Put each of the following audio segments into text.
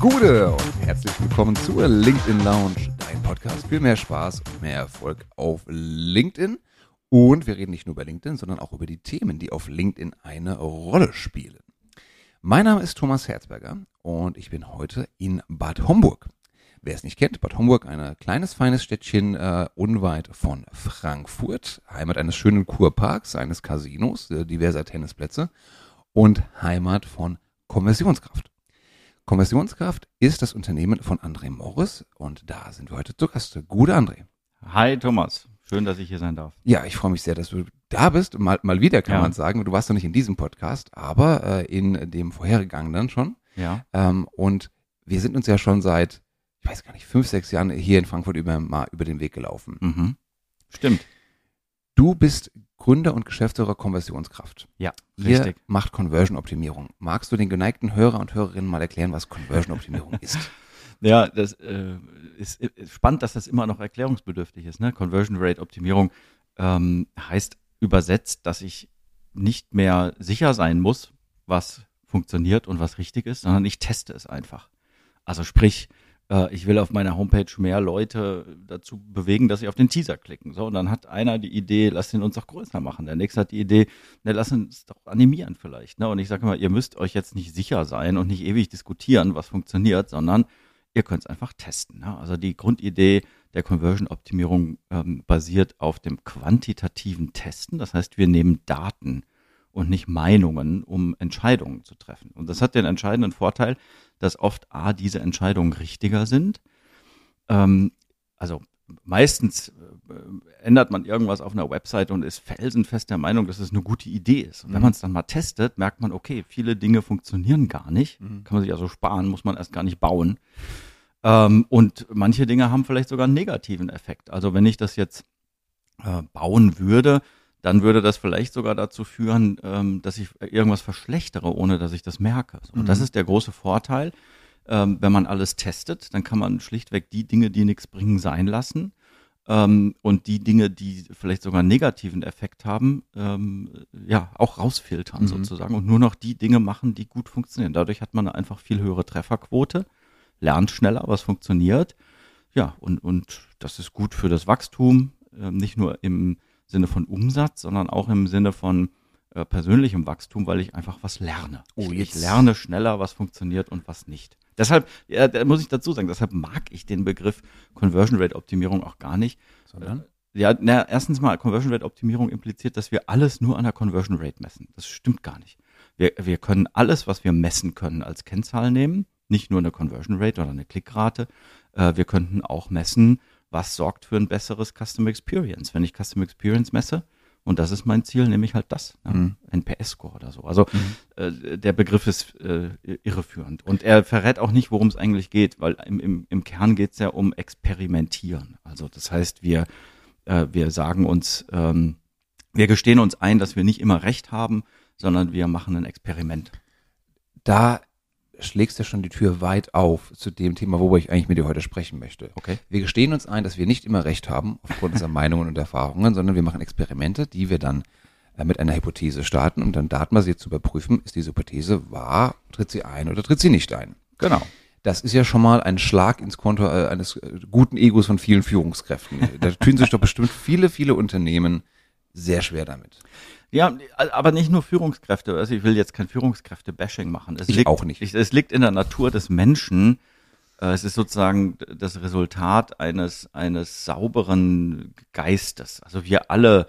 Gude und herzlich willkommen zur LinkedIn Lounge, dein Podcast für mehr Spaß und mehr Erfolg auf LinkedIn. Und wir reden nicht nur über LinkedIn, sondern auch über die Themen, die auf LinkedIn eine Rolle spielen. Mein Name ist Thomas Herzberger und ich bin heute in Bad Homburg. Wer es nicht kennt, Bad Homburg, ein kleines, feines Städtchen äh, unweit von Frankfurt, Heimat eines schönen Kurparks, eines Casinos, äh, diverser Tennisplätze und Heimat von Konversionskraft. Konversionskraft ist das Unternehmen von André Morris und da sind wir heute zu Gast. Gute André. Hi Thomas, schön, dass ich hier sein darf. Ja, ich freue mich sehr, dass du da bist. Mal, mal wieder kann Ja. man sagen. Du warst noch nicht in diesem Podcast, aber äh, in dem vorhergegangenen schon. Ja. Ähm, und wir sind uns ja schon seit, ich weiß gar nicht, fünf, sechs Jahren hier in Frankfurt über, mal über den Weg gelaufen. Mhm. Stimmt. Du bist Gründer und Geschäftsführer Konversionskraft. Ja, Ihr richtig. macht Conversion-Optimierung. Magst du den geneigten Hörer und Hörerinnen mal erklären, was Conversion-Optimierung ist? Ja, das äh, ist, ist spannend, dass das immer noch erklärungsbedürftig ist. Ne? Conversion Rate Optimierung ähm, heißt übersetzt, dass ich nicht mehr sicher sein muss, was funktioniert und was richtig ist, sondern ich teste es einfach. Also sprich, äh, ich will auf meiner Homepage mehr Leute dazu bewegen, dass sie auf den Teaser klicken. So, und dann hat einer die Idee, lass den uns doch größer machen. Der nächste hat die Idee, ne, lass uns doch animieren vielleicht. Ne? Und ich sage immer, ihr müsst euch jetzt nicht sicher sein und nicht ewig diskutieren, was funktioniert, sondern ihr könnt es einfach testen. Ne? Also die Grundidee der Conversion-Optimierung ähm, basiert auf dem quantitativen Testen. Das heißt, wir nehmen Daten und nicht Meinungen, um Entscheidungen zu treffen. Und das hat den entscheidenden Vorteil, dass oft A, diese Entscheidungen richtiger sind. Ähm, also meistens äh, ändert man irgendwas auf einer Website und ist felsenfest der Meinung, dass es eine gute Idee ist. Und wenn Mhm. man es dann mal testet, merkt man, okay, viele Dinge funktionieren gar nicht. Mhm. Kann man sich also sparen, muss man erst gar nicht bauen. Ähm, und manche Dinge haben vielleicht sogar einen negativen Effekt. Also wenn ich das jetzt äh, bauen würde, dann würde das vielleicht sogar dazu führen, ähm, dass ich irgendwas verschlechtere, ohne dass ich das merke. Und das Mhm. ist der große Vorteil. Ähm, wenn man alles testet, dann kann man schlichtweg die Dinge, die nichts bringen, sein lassen. Ähm, und die Dinge, die vielleicht sogar einen negativen Effekt haben, ähm, ja, auch rausfiltern Mhm. sozusagen und nur noch die Dinge machen, die gut funktionieren. Dadurch hat man eine einfach viel höhere Trefferquote, lernt schneller, was funktioniert. Ja, und, und das ist gut für das Wachstum, ähm, nicht nur im Sinne von Umsatz, sondern auch im Sinne von äh, persönlichem Wachstum, weil ich einfach was lerne. Oh, ich, jetzt- ich lerne schneller, was funktioniert und was nicht. Deshalb, ja, da muss ich dazu sagen, deshalb mag ich den Begriff Conversion Rate Optimierung auch gar nicht. Sondern? Ja, na, erstens mal, Conversion Rate Optimierung impliziert, dass wir alles nur an der Conversion Rate messen. Das stimmt gar nicht. Wir, wir können alles, was wir messen können, als Kennzahl nehmen. Nicht nur eine Conversion Rate oder eine Klickrate. Äh, wir könnten auch messen, was sorgt für ein besseres Customer Experience. Wenn ich Customer Experience messe, und das ist mein Ziel, nämlich halt das, ne? Mhm. NPS-Score oder so. Also äh, der Begriff ist äh, irreführend. Und er verrät auch nicht, worum es eigentlich geht, weil im, im, im Kern geht es ja um Experimentieren. Also das heißt, wir, äh, wir sagen uns, ähm, wir gestehen uns ein, dass wir nicht immer recht haben, sondern wir machen ein Experiment. Da schlägst du schon die Tür weit auf zu dem Thema, worüber ich eigentlich mit dir heute sprechen möchte. Okay. Wir gestehen uns ein, dass wir nicht immer recht haben aufgrund unserer Meinungen und Erfahrungen, sondern wir machen Experimente, die wir dann äh, mit einer Hypothese starten, um dann datenbasiert zu überprüfen, ist diese Hypothese wahr, tritt sie ein oder tritt sie nicht ein. Genau. Das ist ja schon mal ein Schlag ins Konto äh, eines äh, guten Egos von vielen Führungskräften. Da tun sich doch bestimmt viele, viele Unternehmen sehr schwer damit. Ja, aber nicht nur Führungskräfte. Also ich will jetzt kein Führungskräfte-Bashing machen. Es Ich liegt, auch nicht. Ich, es liegt in der Natur des Menschen. Äh, Es ist sozusagen das Resultat eines, eines sauberen Geistes. Also wir alle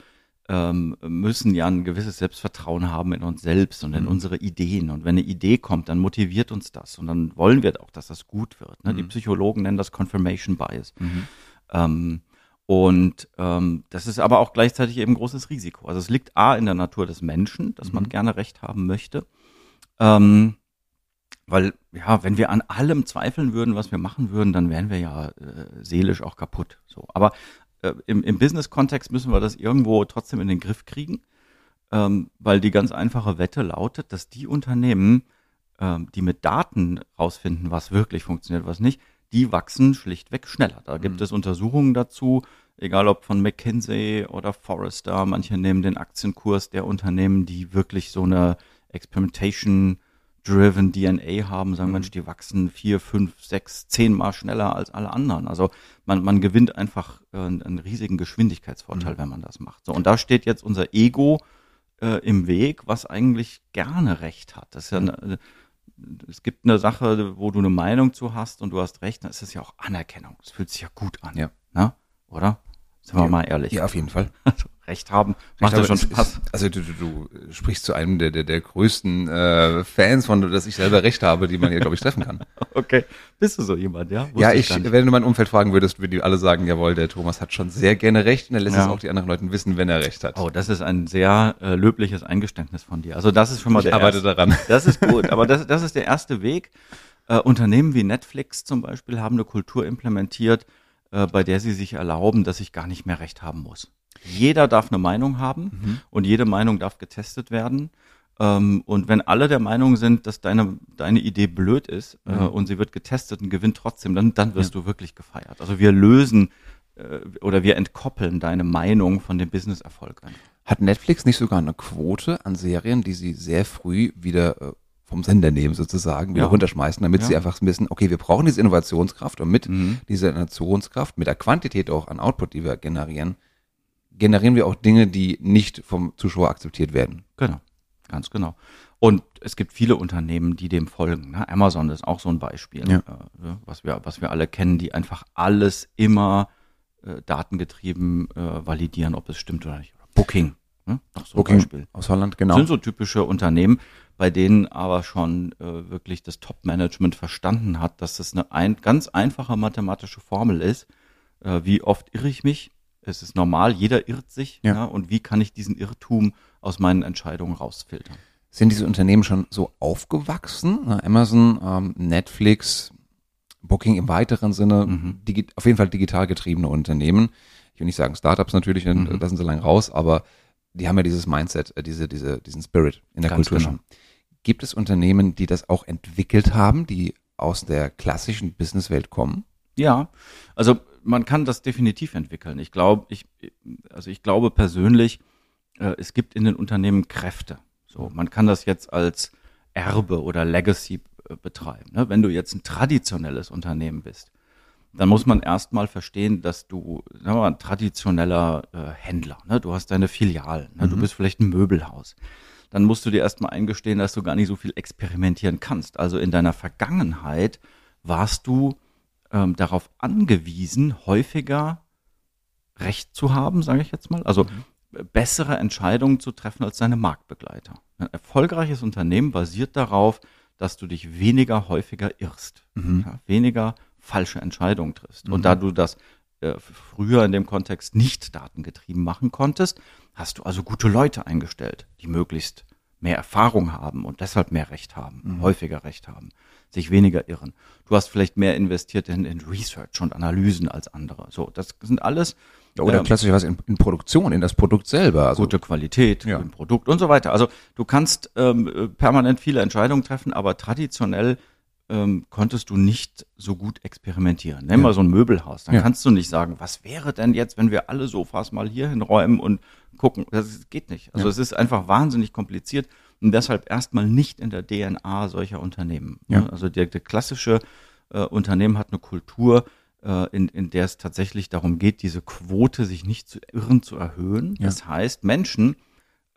ähm, müssen ja ein gewisses Selbstvertrauen haben in uns selbst und in Mhm. unsere Ideen. Und wenn eine Idee kommt, dann motiviert uns das. Und dann wollen wir auch, dass das gut wird. Ne? Die Mhm. Psychologen nennen das Confirmation Bias. Ähm, und ähm, das ist aber auch gleichzeitig eben ein großes Risiko. Also es liegt A in der Natur des Menschen, dass man Mhm. gerne Recht haben möchte. Ähm, weil, ja, wenn wir an allem zweifeln würden, was wir machen würden, dann wären wir ja äh, seelisch auch kaputt. So. Aber äh, im, im Business-Kontext müssen wir das irgendwo trotzdem in den Griff kriegen, ähm, weil die ganz einfache Wette lautet, dass die Unternehmen, ähm, die mit Daten rausfinden, was wirklich funktioniert, was nicht, die wachsen schlichtweg schneller. Da gibt Mhm. es Untersuchungen dazu, egal ob von McKinsey oder Forrester, manche nehmen den Aktienkurs der Unternehmen, die wirklich so eine Experimentation driven DNA haben, sagen, Mensch, die wachsen vier, fünf, sechs, zehnmal schneller als alle anderen. Also man, man gewinnt einfach äh, einen riesigen Geschwindigkeitsvorteil, Mhm. wenn man das macht. So, und da steht jetzt unser Ego äh, im Weg, was eigentlich gerne Recht hat. Das ist ja eine, es gibt eine Sache, wo du eine Meinung zu hast und du hast recht, dann ist es ja auch Anerkennung. Es fühlt sich ja gut an. Ja. Ne? Oder? Sind wir Ja. mal ehrlich. Ja, auf jeden Fall. Also, recht haben, macht Ich ja schon Spaß. Ist, also du, du, du sprichst zu einem der, der, der größten äh, Fans von, dass ich selber recht habe, die man hier, glaube ich, treffen kann. Okay. Bist du so jemand, ja? Wusste ja, ich, nicht. wenn du mein Umfeld fragen würdest, würden die alle sagen, jawohl, der Thomas hat schon sehr gerne recht und er lässt Ja. es auch die anderen Leuten wissen, wenn er recht hat. Oh, das ist ein sehr äh, löbliches Eingeständnis von dir. Also das ist schon mal ich der arbeite erste. daran. Das ist gut, aber das, das ist der erste Weg. Äh, Unternehmen wie Netflix zum Beispiel haben eine Kultur implementiert, äh, bei der sie sich erlauben, dass ich gar nicht mehr recht haben muss. Jeder darf eine Meinung haben Mhm. und jede Meinung darf getestet werden. Ähm, und wenn alle der Meinung sind, dass deine, deine Idee blöd ist äh, Mhm. und sie wird getestet und gewinnt trotzdem, dann, dann wirst du wirklich gefeiert. Also wir lösen äh, oder wir entkoppeln deine Meinung von dem Business-Erfolg. Hat Netflix nicht sogar eine Quote an Serien, die sie sehr früh wieder äh, vom Sender nehmen sozusagen, wieder Ja. runterschmeißen, damit Ja. sie einfach wissen, okay, wir brauchen diese Innovationskraft und mit Mhm. dieser Innovationskraft, mit der Quantität auch an Output, die wir generieren, generieren wir auch Dinge, die nicht vom Zuschauer akzeptiert werden. Genau, ganz genau. Und es gibt viele Unternehmen, die dem folgen. Ne? Amazon ist auch so ein Beispiel, Ja. äh, was, wir, was wir alle kennen, die einfach alles immer äh, datengetrieben äh, validieren, ob es stimmt oder nicht. Booking, ne? noch so ein Beispiel. aus Holland, genau. Sind so typische Unternehmen, bei denen aber schon äh, wirklich das Top-Management verstanden hat, dass das eine ein, ganz einfache mathematische Formel ist. Äh, wie oft irre ich mich? Es ist normal, jeder irrt sich. Ja. Ja. und wie kann ich diesen Irrtum aus meinen Entscheidungen rausfiltern? Sind diese Unternehmen schon so aufgewachsen? Amazon, ähm, Netflix, Booking im weiteren Sinne, Mhm. auf jeden Fall digital getriebene Unternehmen. Ich will nicht sagen Startups natürlich, Mhm. da sind sie lang raus, aber die haben ja dieses Mindset, äh, diese, diese, diesen Spirit in der Ganz Kultur genau. schon. Gibt es Unternehmen, die das auch entwickelt haben, die aus der klassischen Businesswelt kommen? Ja, also man kann das definitiv entwickeln. Ich glaube, ich, also ich glaube persönlich, äh, es gibt in den Unternehmen Kräfte. So, man kann das jetzt als Erbe oder Legacy äh, betreiben. Ne? Wenn du jetzt ein traditionelles Unternehmen bist, dann muss man erstmal verstehen, dass du sagen wir mal, ein traditioneller äh, Händler, ne? du hast deine Filialen, ne? du bist vielleicht ein Möbelhaus. Dann musst du dir erstmal eingestehen, dass du gar nicht so viel experimentieren kannst. Also in deiner Vergangenheit warst du ähm, darauf angewiesen, häufiger Recht zu haben, sage ich jetzt mal. Also äh, bessere Entscheidungen zu treffen als deine Marktbegleiter. Ein erfolgreiches Unternehmen basiert darauf, dass du dich weniger häufiger irrst, ja, weniger falsche Entscheidungen triffst. Und da du das äh, früher in dem Kontext nicht datengetrieben machen konntest, hast du also gute Leute eingestellt, die möglichst mehr Erfahrung haben und deshalb mehr Recht haben, häufiger Recht haben, sich weniger irren. Du hast vielleicht mehr investiert in, in Research und Analysen als andere. So, das sind alles Ja, Oder ähm, klassischerweise in, in Produktion, in das Produkt selber. Also, gute Qualität Ja. im Produkt und so weiter. Also du kannst ähm, äh, permanent viele Entscheidungen treffen, aber traditionell ähm, konntest du nicht so gut experimentieren. Nimm Ja. mal so ein Möbelhaus, dann Ja. kannst du nicht sagen, was wäre denn jetzt, wenn wir alle Sofas mal hier hinräumen und gucken. Das geht nicht. Also Ja. es ist einfach wahnsinnig kompliziert und deshalb erstmal nicht in der DNA solcher Unternehmen. Ja. Also der, der klassische äh, Unternehmen hat eine Kultur, äh, in, in der es tatsächlich darum geht, diese Quote sich nicht zu irren zu erhöhen. Ja. Das heißt, Menschen,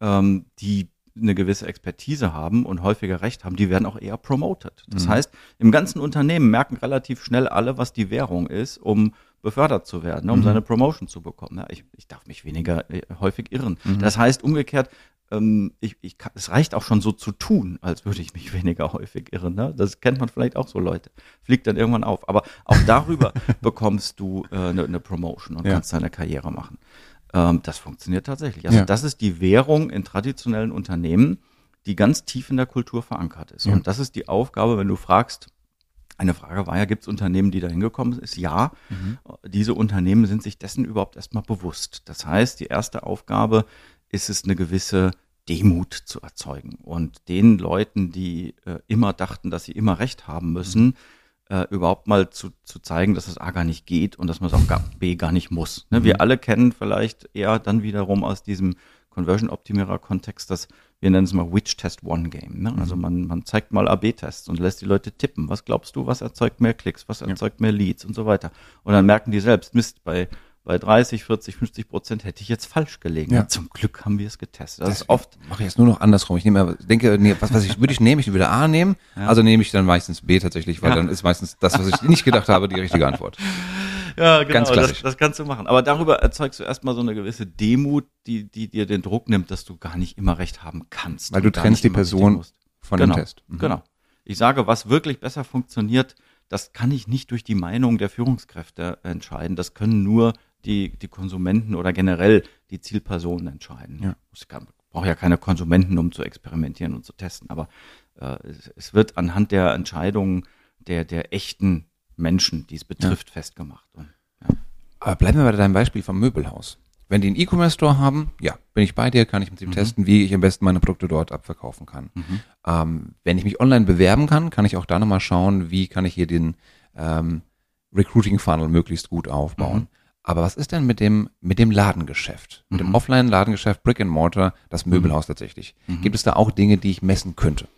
ähm, die eine gewisse Expertise haben und häufiger Recht haben, die werden auch eher promoted. Das Mhm. heißt, im ganzen Unternehmen merken relativ schnell alle, was die Währung ist, um befördert zu werden, um Mhm. seine Promotion zu bekommen. Ja, ich, ich darf mich weniger äh, häufig irren. Mhm. Das heißt umgekehrt, ähm, ich, ich kann, es reicht auch schon so zu tun, als würde ich mich weniger häufig irren. Ne? Das kennt man vielleicht auch so Leute. Fliegt dann irgendwann auf. Aber auch darüber bekommst du eine äh, ne eine Promotion und Ja. kannst deine Karriere machen. Ähm, das funktioniert tatsächlich. Also Ja. das ist die Währung in traditionellen Unternehmen, die ganz tief in der Kultur verankert ist. Ja. Und das ist die Aufgabe, wenn du fragst, eine Frage war ja, gibt es Unternehmen, die da hingekommen sind? Ja. Diese Unternehmen sind sich dessen überhaupt erstmal bewusst. Das heißt, die erste Aufgabe ist es, eine gewisse Demut zu erzeugen und den Leuten, die äh, immer dachten, dass sie immer Recht haben müssen, äh, überhaupt mal zu, zu zeigen, dass es A gar nicht geht und dass man es auch B gar nicht muss. Ne? Wir alle kennen vielleicht eher dann wiederum aus diesem Conversion-Optimierer-Kontext das, wir nennen es mal Witch-Test-One-Game. Ne? Also man, man zeigt mal AB-Tests und lässt die Leute tippen. Was glaubst du, was erzeugt mehr Klicks, was erzeugt mehr Leads und so weiter. Und dann merken die selbst, Mist, bei bei 30, 40, 50 Prozent hätte ich jetzt falsch gelegen. Ja. Zum Glück haben wir es getestet. Das Das ist oft, mache ich jetzt nur noch andersrum. Ich nehme, denke, nee, was, was ich würde ich nehmen? Ich würde A nehmen, Ja. also nehme ich dann meistens B tatsächlich, weil Ja. dann ist meistens das, was ich nicht gedacht habe, die richtige Antwort. ja, genau, Ganz das, klassisch. das kannst du machen. Aber darüber erzeugst du erstmal so eine gewisse Demut, die, die dir den Druck nimmt, dass du gar nicht immer recht haben kannst. Weil du trennst die Person. Von genau, dem Test. Mhm. Genau. Ich sage, was wirklich besser funktioniert, das kann ich nicht durch die Meinung der Führungskräfte entscheiden. Das können nur die, die Konsumenten oder generell die Zielpersonen entscheiden. Ja. Ich brauche ja keine Konsumenten, um zu experimentieren und zu testen, aber äh, es, es wird anhand der Entscheidungen der, der echten Menschen, die es betrifft, festgemacht. Und, ja. Aber bleiben wir bei deinem Beispiel vom Möbelhaus. Wenn die einen E-Commerce-Store haben, ja, bin ich bei dir, kann ich mit dem testen, wie ich am besten meine Produkte dort abverkaufen kann. Ähm, wenn ich mich online bewerben kann, kann ich auch da nochmal schauen, wie kann ich hier den ähm, Recruiting-Funnel möglichst gut aufbauen. Mhm. Aber was ist denn mit dem, mit dem Ladengeschäft? Mit dem Mhm. Offline-Ladengeschäft, Brick and Mortar, das Möbelhaus tatsächlich. Mhm. Gibt es da auch Dinge, die ich messen könnte?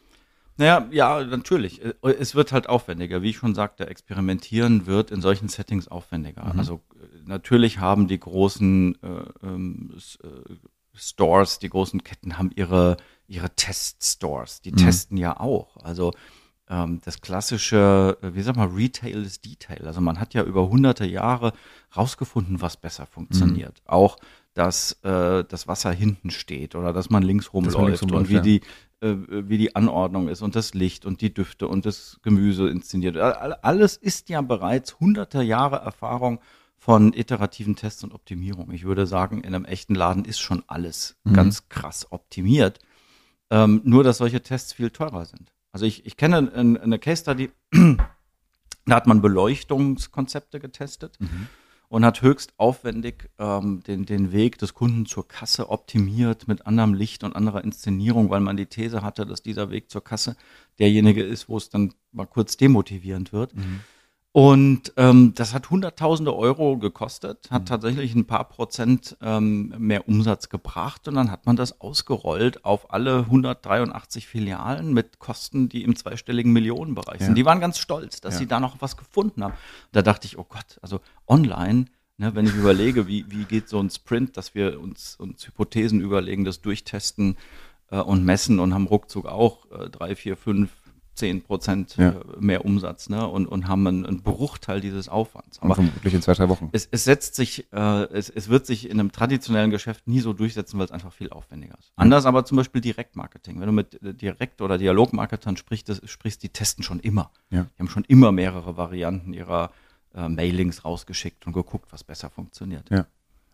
Naja, ja, natürlich. Äh, Es wird halt aufwendiger. Wie ich schon sagte, experimentieren wird in solchen Settings aufwendiger. Mhm. Also äh, natürlich haben die großen äh, ähm, äh, Stores, die großen Ketten haben ihre, ihre Test-Stores. Die Mhm. testen ja auch. Also ähm, das klassische, äh, wie sag mal, Retail ist Detail. Also man hat ja über hunderte Jahre rausgefunden, was besser funktioniert. Mhm. Auch, dass äh, das Wasser hinten steht oder dass man links rumläuft links rumläuft, und wie ja. die äh, wie die Anordnung ist und das Licht und die Düfte und das Gemüse inszeniert. All- Alles ist ja bereits hunderte Jahre Erfahrung von iterativen Tests und Optimierung. Ich würde sagen, in einem echten Laden ist schon alles Mhm. ganz krass optimiert. Ähm, nur, dass solche Tests viel teurer sind. Also ich, ich kenne ein- eine Case Study, da hat man Beleuchtungskonzepte getestet und hat höchst aufwendig ähm, den, den Weg des Kunden zur Kasse optimiert mit anderem Licht und anderer Inszenierung, weil man die These hatte, dass dieser Weg zur Kasse derjenige ist, wo es dann mal kurz demotivierend wird. Und ähm, das hat Hunderttausende Euro gekostet, hat tatsächlich ein paar Prozent ähm, mehr Umsatz gebracht und dann hat man das ausgerollt auf alle 183 Filialen mit Kosten, die im zweistelligen Millionenbereich Ja. sind. Die waren ganz stolz, dass Ja. sie da noch was gefunden haben. Da dachte ich, oh Gott, also online, ne, wenn ich überlege, wie, wie geht so ein Sprint, dass wir uns, uns Hypothesen überlegen, das durchtesten äh, und messen und haben ruckzuck auch äh, drei, vier, fünf, zehn Prozent Ja. äh, mehr Umsatz ne, und, und haben einen, einen Bruchteil dieses Aufwands. Aber vermutlich in zwei, drei Wochen. es, es setzt sich, äh, es, es wird sich in einem traditionellen Geschäft nie so durchsetzen, weil es einfach viel aufwendiger ist. Anders aber zum Beispiel Direktmarketing. Wenn du mit äh, Direkt- oder Dialogmarketern sprichst, das, sprichst, die testen schon immer. Ja. Die haben schon immer mehrere Varianten ihrer äh, Mailings rausgeschickt und geguckt, was besser funktioniert. Ja.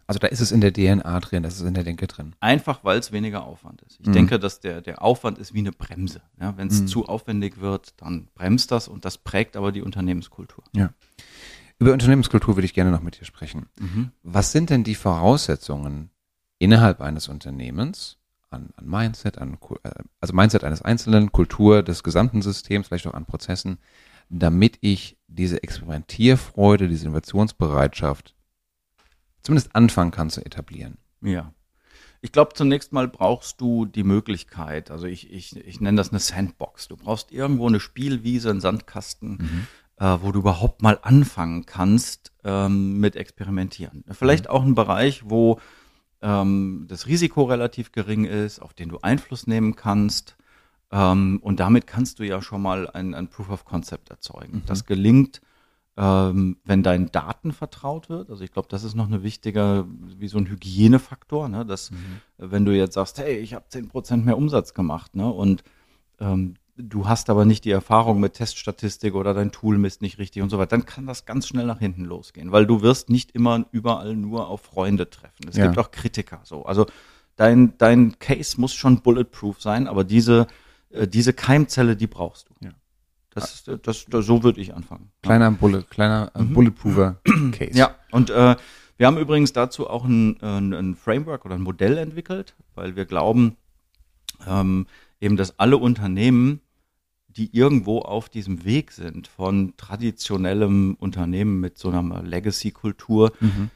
Also da ist es in der DNA drin, das ist in der Denke drin. Einfach, weil es weniger Aufwand ist. Ich Mhm. denke, dass der, der Aufwand ist wie eine Bremse. Ja, Wenn es Mhm. zu aufwendig wird, dann bremst das und das prägt aber die Unternehmenskultur. Über Unternehmenskultur würde ich gerne noch mit dir sprechen. Was sind denn die Voraussetzungen innerhalb eines Unternehmens an, an Mindset, an, äh, also Mindset eines Einzelnen, Kultur des gesamten Systems, vielleicht auch an Prozessen, damit ich diese Experimentierfreude, diese Innovationsbereitschaft zumindest anfangen kann zu etablieren? Ja. Ich glaube, zunächst mal brauchst du die Möglichkeit, also ich, ich, ich nenne das eine Sandbox. Du brauchst irgendwo eine Spielwiese, einen Sandkasten, äh, wo du überhaupt mal anfangen kannst ähm, mit Experimentieren. Vielleicht auch ein Bereich, wo ähm, das Risiko relativ gering ist, auf den du Einfluss nehmen kannst. Ähm, und damit kannst du ja schon mal ein, ein Proof of Concept erzeugen. Das gelingt, ähm, wenn deinen Daten vertraut wird. Also ich glaube, das ist noch eine wichtige, wie so ein Hygienefaktor, ne? dass äh, wenn du jetzt sagst, hey, ich habe 10% mehr Umsatz gemacht, ne? Und ähm, du hast aber nicht die Erfahrung mit Teststatistik oder dein Tool misst nicht richtig und so weiter, dann kann das ganz schnell nach hinten losgehen, weil du wirst nicht immer überall nur auf Freunde treffen. Es Ja. gibt auch Kritiker so. Also dein, dein Case muss schon bulletproof sein, aber diese, äh, diese Keimzelle, die brauchst du. Ja. Das, ist, äh, das, das, so würde ich anfangen. Kleiner Bullet, kleiner äh, Bulletproofer Case. Ja, und äh, wir haben übrigens dazu auch ein, ein, ein Framework oder ein Modell entwickelt, weil wir glauben, ähm, eben, dass alle Unternehmen, die irgendwo auf diesem Weg sind von traditionellem Unternehmen mit so einer Legacy-Kultur, Mhm.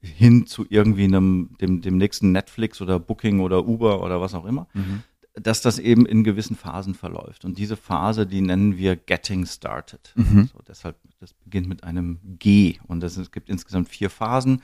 hin zu irgendwie einem, dem, dem nächsten Netflix oder Booking oder Uber oder was auch immer, Mhm. Dass das eben in gewissen Phasen verläuft. Und diese Phase, die nennen wir Getting Started. Mhm. So, deshalb, das beginnt mit einem G und das, es gibt insgesamt vier Phasen.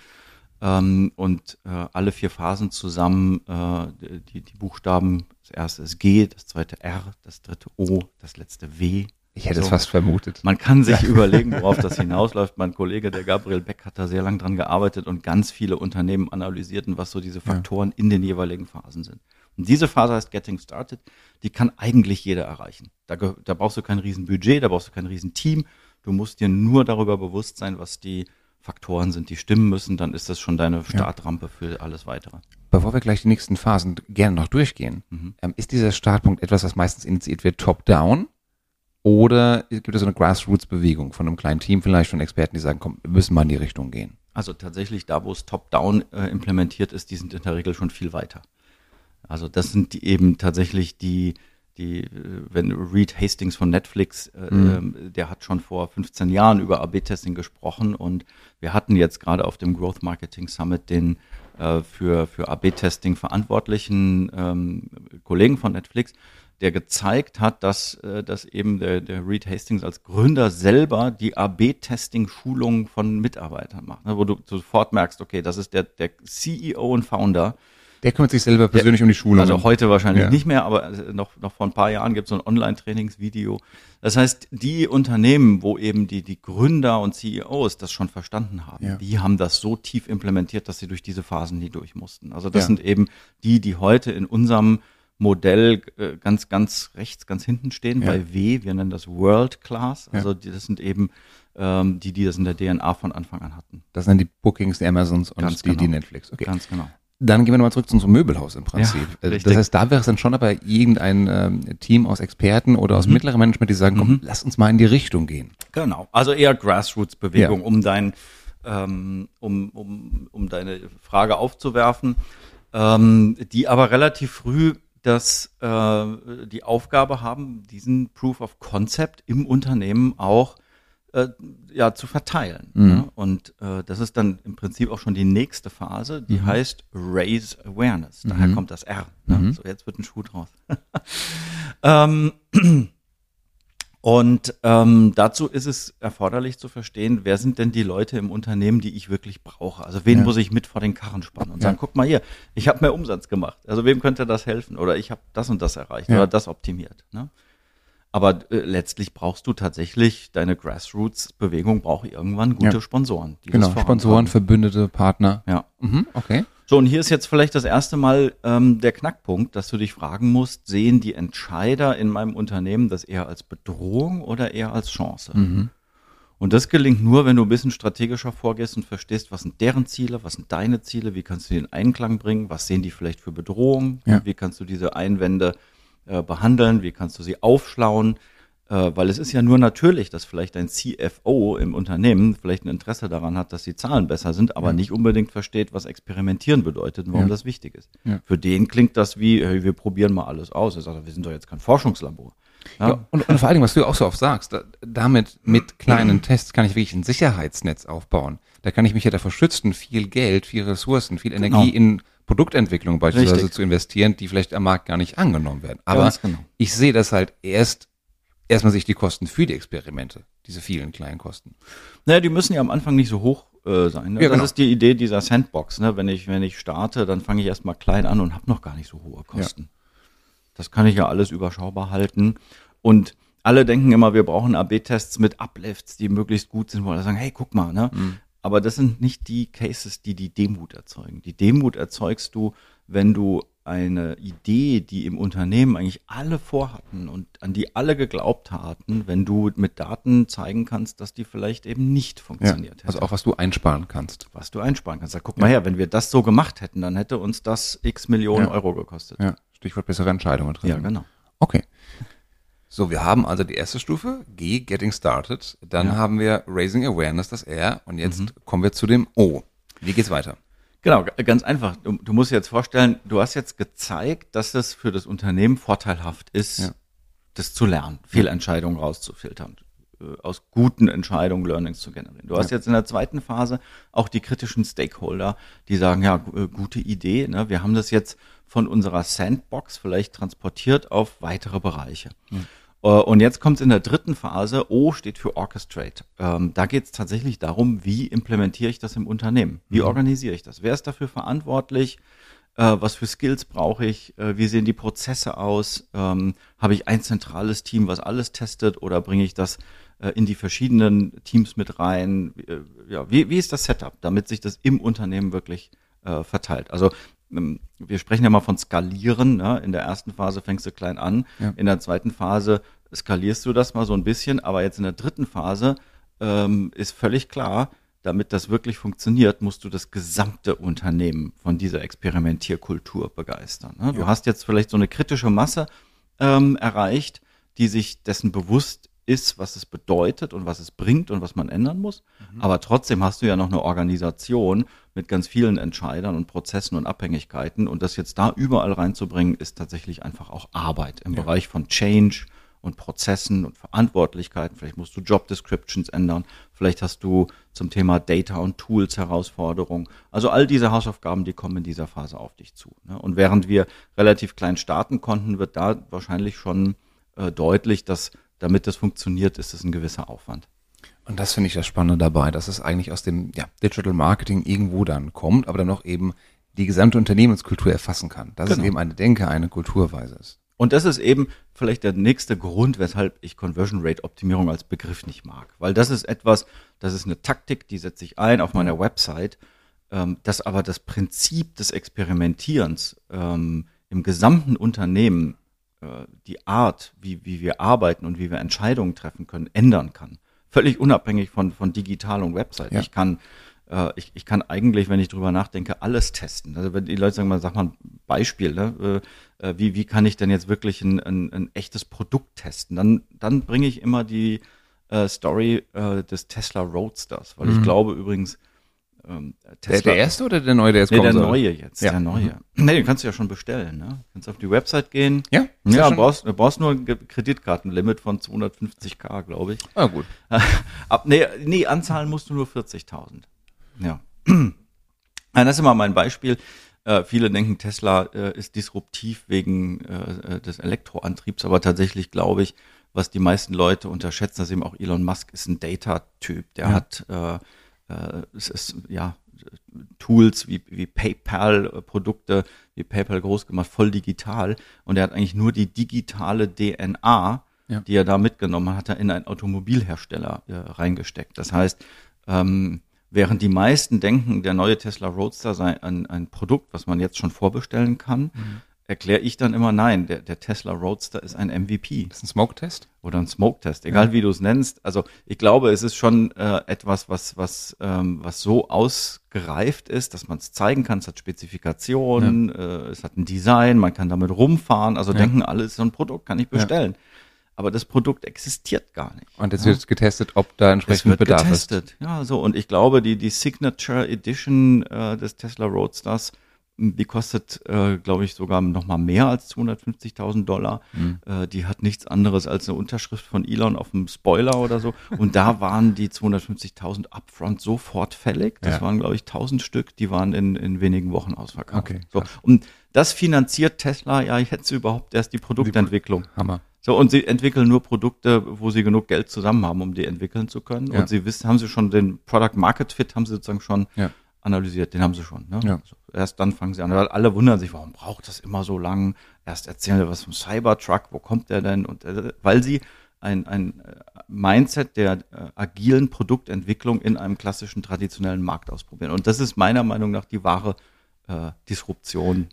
Ähm, und äh, alle vier Phasen zusammen, äh, die, die Buchstaben, das erste ist G, das zweite R, das dritte O, das letzte W. Ich hätte es So. fast vermutet. Man kann sich überlegen, worauf das hinausläuft. Mein Kollege, der Gabriel Beck, hat da sehr lang dran gearbeitet und ganz viele Unternehmen analysierten, was so diese Faktoren in den jeweiligen Phasen sind. Und diese Phase heißt Getting Started. Die kann eigentlich jeder erreichen. Da, da brauchst du kein Riesenbudget, da brauchst du kein Riesenteam. Du musst dir nur darüber bewusst sein, was die Faktoren sind, die stimmen müssen. Dann ist das schon deine Startrampe für alles weitere. Bevor wir gleich die nächsten Phasen gerne noch durchgehen, Mhm. ähm, ist dieser Startpunkt etwas, was meistens initiiert wird top-down? Oder gibt es so eine Grassroots-Bewegung von einem kleinen Team vielleicht, von Experten, die sagen, komm, wir müssen mal in die Richtung gehen? Also tatsächlich da, wo es top-down äh, implementiert ist, die sind in der Regel schon viel weiter. Also das sind die eben tatsächlich die, die, äh, wenn Reed Hastings von Netflix, äh, Mhm. ähm, der hat schon vor 15 Jahren über AB-Testing gesprochen und wir hatten jetzt gerade auf dem Growth Marketing Summit den äh, für, für AB-Testing verantwortlichen ähm, Kollegen von Netflix, der gezeigt hat, dass, äh, dass eben der, der Reed Hastings als Gründer selber die AB-Testing-Schulung von Mitarbeitern macht, ne, wo du sofort merkst, okay, das ist der, der CEO und Founder. Der kümmert sich selber persönlich um die Schulung. Also heute wahrscheinlich Ja. nicht mehr, aber äh, noch, noch vor ein paar Jahren gibt es so ein Online-Trainingsvideo. Das heißt, die Unternehmen, wo eben die, die Gründer und CEOs das schon verstanden haben, Ja. die haben das so tief implementiert, dass sie durch diese Phasen nie durch mussten. Also das Ja. sind eben die, die heute in unserem Modell äh, ganz, ganz rechts, ganz hinten stehen, bei W, wir nennen das World Class. Also die, das sind eben ähm, die, die das in der DNA von Anfang an hatten. Das sind die Bookings, die Amazons und Ganz die, die genau. Netflix. Okay. Ganz genau. Dann gehen wir nochmal zurück zu unserem Möbelhaus im Prinzip. Ja, Äh, das heißt, da wäre es dann schon aber irgendein ähm, Team aus Experten oder aus mittlerem Management, die sagen, komm, Mhm. lass uns mal in die Richtung gehen. Genau, also eher Grassroots-Bewegung, Ja. um dein, ähm, um, um, um deine Frage aufzuwerfen, ähm, die aber relativ früh das, äh, die Aufgabe haben, diesen Proof of Concept im Unternehmen auch äh, ja, zu verteilen. Mhm. Ne? Und äh, das ist dann im Prinzip auch schon die nächste Phase, die heißt Raise Awareness. Daher Mhm. kommt das R. Ne? Mhm. So, jetzt wird ein Schuh draus. ähm, und ähm, dazu ist es erforderlich zu verstehen, wer sind denn die Leute im Unternehmen, die ich wirklich brauche? Also wen Ja. muss ich mit vor den Karren spannen und Ja. sagen, guck mal hier, ich habe mehr Umsatz gemacht. Also wem könnte das helfen? Oder ich habe das und das erreicht Ja. oder das optimiert. Ne? Aber äh, letztlich brauchst du tatsächlich, deine Grassroots-Bewegung braucht irgendwann gute Ja. Sponsoren. Genau. Sponsoren, Verbündete, Partner. Ja. Mhm, okay. So, und hier ist jetzt vielleicht das erste Mal ähm, der Knackpunkt, dass du dich fragen musst, sehen die Entscheider in meinem Unternehmen das eher als Bedrohung oder eher als Chance? Mhm. Und das gelingt nur, wenn du ein bisschen strategischer vorgehst und verstehst, was sind deren Ziele, was sind deine Ziele, wie kannst du die in Einklang bringen, was sehen die vielleicht für Bedrohungen, Ja. wie kannst du diese Einwände äh, behandeln, wie kannst du sie aufschlauen, äh, weil es ist ja nur natürlich, dass vielleicht ein CFO im Unternehmen vielleicht ein Interesse daran hat, dass die Zahlen besser sind, aber Ja. nicht unbedingt versteht, was experimentieren bedeutet und warum Ja. das wichtig ist. Ja. Für den klingt das wie, hey, wir probieren mal alles aus. Er sagt, wir sind doch jetzt kein Forschungslabor. Ja. und, und vor allen Dingen, was du auch so oft sagst, da, damit mit kleinen Tests kann ich wirklich ein Sicherheitsnetz aufbauen. Da kann ich mich ja davor schützen, viel Geld, viel Ressourcen, viel Energie in Produktentwicklung beispielsweise Richtig. zu investieren, die vielleicht am Markt gar nicht angenommen werden. Aber genau. ich sehe das halt erst, erstmal sich die Kosten für die Experimente, diese vielen kleinen Kosten. Naja, die müssen ja am Anfang nicht so hoch äh, sein. Ne? Ja, das genau. ist die Idee dieser Sandbox. Ne? Wenn ich wenn ich starte, dann fange ich erstmal klein an und habe noch gar nicht so hohe Kosten. Das kann ich ja alles überschaubar halten. Und alle denken immer, wir brauchen AB-Tests mit Uplifts, die möglichst gut sind, wo alle sagen, hey, guck mal, ne? Mhm. Aber das sind nicht die Cases, die die Demut erzeugen. Die Demut erzeugst du, wenn du eine Idee, die im Unternehmen eigentlich alle vorhatten und an die alle geglaubt hatten, wenn du mit Daten zeigen kannst, dass die vielleicht eben nicht Ja. funktioniert hätte. Also auch was du einsparen kannst. was du einsparen kannst. Sag, guck mal her, wenn wir das so gemacht hätten, dann hätte uns das x Millionen Ja. Euro gekostet. Ja. Stichwort bessere Entscheidungen treffen. Ja, genau. Okay. So, wir haben also die erste Stufe, G, Getting Started. Dann Ja. haben wir Raising Awareness, das R. Und jetzt kommen wir zu dem O. Wie geht's weiter? Genau, ganz einfach. Du, du musst dir jetzt vorstellen, du hast jetzt gezeigt, dass es für das Unternehmen vorteilhaft ist, Ja. das zu lernen, Fehlentscheidungen rauszufiltern. äh, aus guten Entscheidungen Learnings zu generieren. Du hast jetzt in der zweiten Phase auch die kritischen Stakeholder, die sagen, ja, äh, gute Idee, ne? wir haben das jetzt von unserer Sandbox vielleicht transportiert auf weitere Bereiche. Mhm. Und jetzt kommt es in der dritten Phase, O steht für Orchestrate. Ähm, da geht es tatsächlich darum, wie implementiere ich das im Unternehmen? Wie mhm. organisiere ich das? Wer ist dafür verantwortlich? Äh, was für Skills brauche ich? Äh, wie sehen die Prozesse aus? Ähm, Habe ich ein zentrales Team, was alles testet oder bringe ich das äh, in die verschiedenen Teams mit rein? Äh, ja, wie, wie ist das Setup, damit sich das im Unternehmen wirklich äh, verteilt? Also wir sprechen ja mal von skalieren. Ne? In der ersten Phase fängst du klein an. Ja. In der zweiten Phase skalierst du das mal so ein bisschen. Aber jetzt in der dritten Phase ähm, ist völlig klar, damit das wirklich funktioniert, musst du das gesamte Unternehmen von dieser Experimentierkultur begeistern. Ne? Du ja. hast jetzt vielleicht so eine kritische Masse ähm, erreicht, die sich dessen bewusst ist, was es bedeutet und was es bringt und was man ändern muss. Mhm. Aber trotzdem hast du ja noch eine Organisation mit ganz vielen Entscheidern und Prozessen und Abhängigkeiten. Und das jetzt da überall reinzubringen, ist tatsächlich einfach auch Arbeit im ja. Bereich von Change und Prozessen und Verantwortlichkeiten. Vielleicht musst du Job Descriptions ändern. Vielleicht hast du zum Thema Data und Tools Herausforderungen. Also all diese Hausaufgaben, die kommen in dieser Phase auf dich zu. Ne? Und während wir relativ klein starten konnten, wird da wahrscheinlich schon äh, deutlich, dass damit das funktioniert, ist es ein gewisser Aufwand. Und das finde ich das Spannende dabei, dass es eigentlich aus dem ja, Digital Marketing irgendwo dann kommt, aber dann noch eben die gesamte Unternehmenskultur erfassen kann. Dass genau. es eben eine Denke, eine Kulturweise ist. Und das ist eben vielleicht der nächste Grund, weshalb ich Conversion Rate Optimierung als Begriff nicht mag. Weil das ist etwas, das ist eine Taktik, die setze ich ein auf meiner Website, ähm, das aber das Prinzip des Experimentierens ähm, im gesamten Unternehmen, die Art, wie, wie wir arbeiten und wie wir Entscheidungen treffen können, ändern kann. Völlig unabhängig von, von digital und Website. Ja. Ich kann äh, ich, ich kann eigentlich, wenn ich drüber nachdenke, alles testen. Also wenn die Leute sagen mal, sag mal ein Beispiel, ne? Äh, äh, wie, wie kann ich denn jetzt wirklich ein, ein, ein echtes Produkt testen? Dann, dann bringe ich immer die äh, Story äh, des Tesla Roadsters, weil mhm. ich glaube übrigens, ähm, Tesla, der, der, erste oder der neue, der jetzt nee, kommt? Der soll? neue jetzt, ja. der neue. Mhm. Nee, den kannst du ja schon bestellen. Ne? Du kannst auf die Website gehen. Ja, ja, du brauchst, du brauchst nur ein Kreditkartenlimit von 250k, glaube ich. Ah, gut. Ab, nee, nee, anzahlen musst du nur 40.000. Ja. Das ist immer mein Beispiel. Äh, viele denken, Tesla äh, ist disruptiv wegen äh, äh, des Elektroantriebs, aber tatsächlich glaube ich, was die meisten Leute unterschätzen, dass eben auch Elon Musk ist ein Data-Typ. Der ja. hat äh, äh, es ist ja Tools wie, wie PayPal-Produkte, wie PayPal groß gemacht, voll digital. Und er hat eigentlich nur die digitale DNA, ja. die er da mitgenommen hat, in einen Automobilhersteller äh, reingesteckt. Das heißt, ähm, Während die meisten denken, der neue Tesla Roadster sei ein, ein Produkt, was man jetzt schon vorbestellen kann, mhm. Erkläre ich dann immer nein, der, der Tesla Roadster ist ein MVP. Das ist ein Smoke-Test? Oder ein Smoke-Test, egal ja. wie du es nennst. Also ich glaube, es ist schon äh, etwas, was, was, ähm, was so ausgereift ist, dass man es zeigen kann. Es hat Spezifikationen, ja. äh, es hat ein Design, man kann damit rumfahren. Also ja. denken alle, es ist so ein Produkt, kann ich bestellen aber das Produkt existiert gar nicht. Und jetzt wird getestet, ob da entsprechend Bedarf getestet. ist. Ja, so und ich glaube, die die Signature Edition äh, des Tesla Roadsters, die kostet, äh, glaube ich, sogar noch mal mehr als 250.000 Dollar. Mhm. Äh, die hat nichts anderes als eine Unterschrift von Elon auf dem Spoiler oder so. Und da waren die 250.000 upfront sofort fällig. Das ja. waren, glaube ich, 1000 Stück. Die waren in, in wenigen Wochen ausverkauft. Okay, so. Und das finanziert Tesla ja jetzt überhaupt erst die Produktentwicklung. Hammer. So, und sie entwickeln nur Produkte, wo sie genug Geld zusammen haben, um die entwickeln zu können. Ja. Und sie wissen, haben sie schon den Product Market Fit, haben sie sozusagen schon ja. Analysiert, den haben sie schon. Ne? Ja. Also erst dann fangen sie an. Weil alle wundern sich, warum braucht das immer so lang? Erst erzählen sie was vom Cybertruck, wo kommt der denn? Und äh, weil sie ein, ein äh, Mindset der äh, agilen Produktentwicklung in einem klassischen traditionellen Markt ausprobieren. Und das ist meiner Meinung nach die wahre äh, Disruption.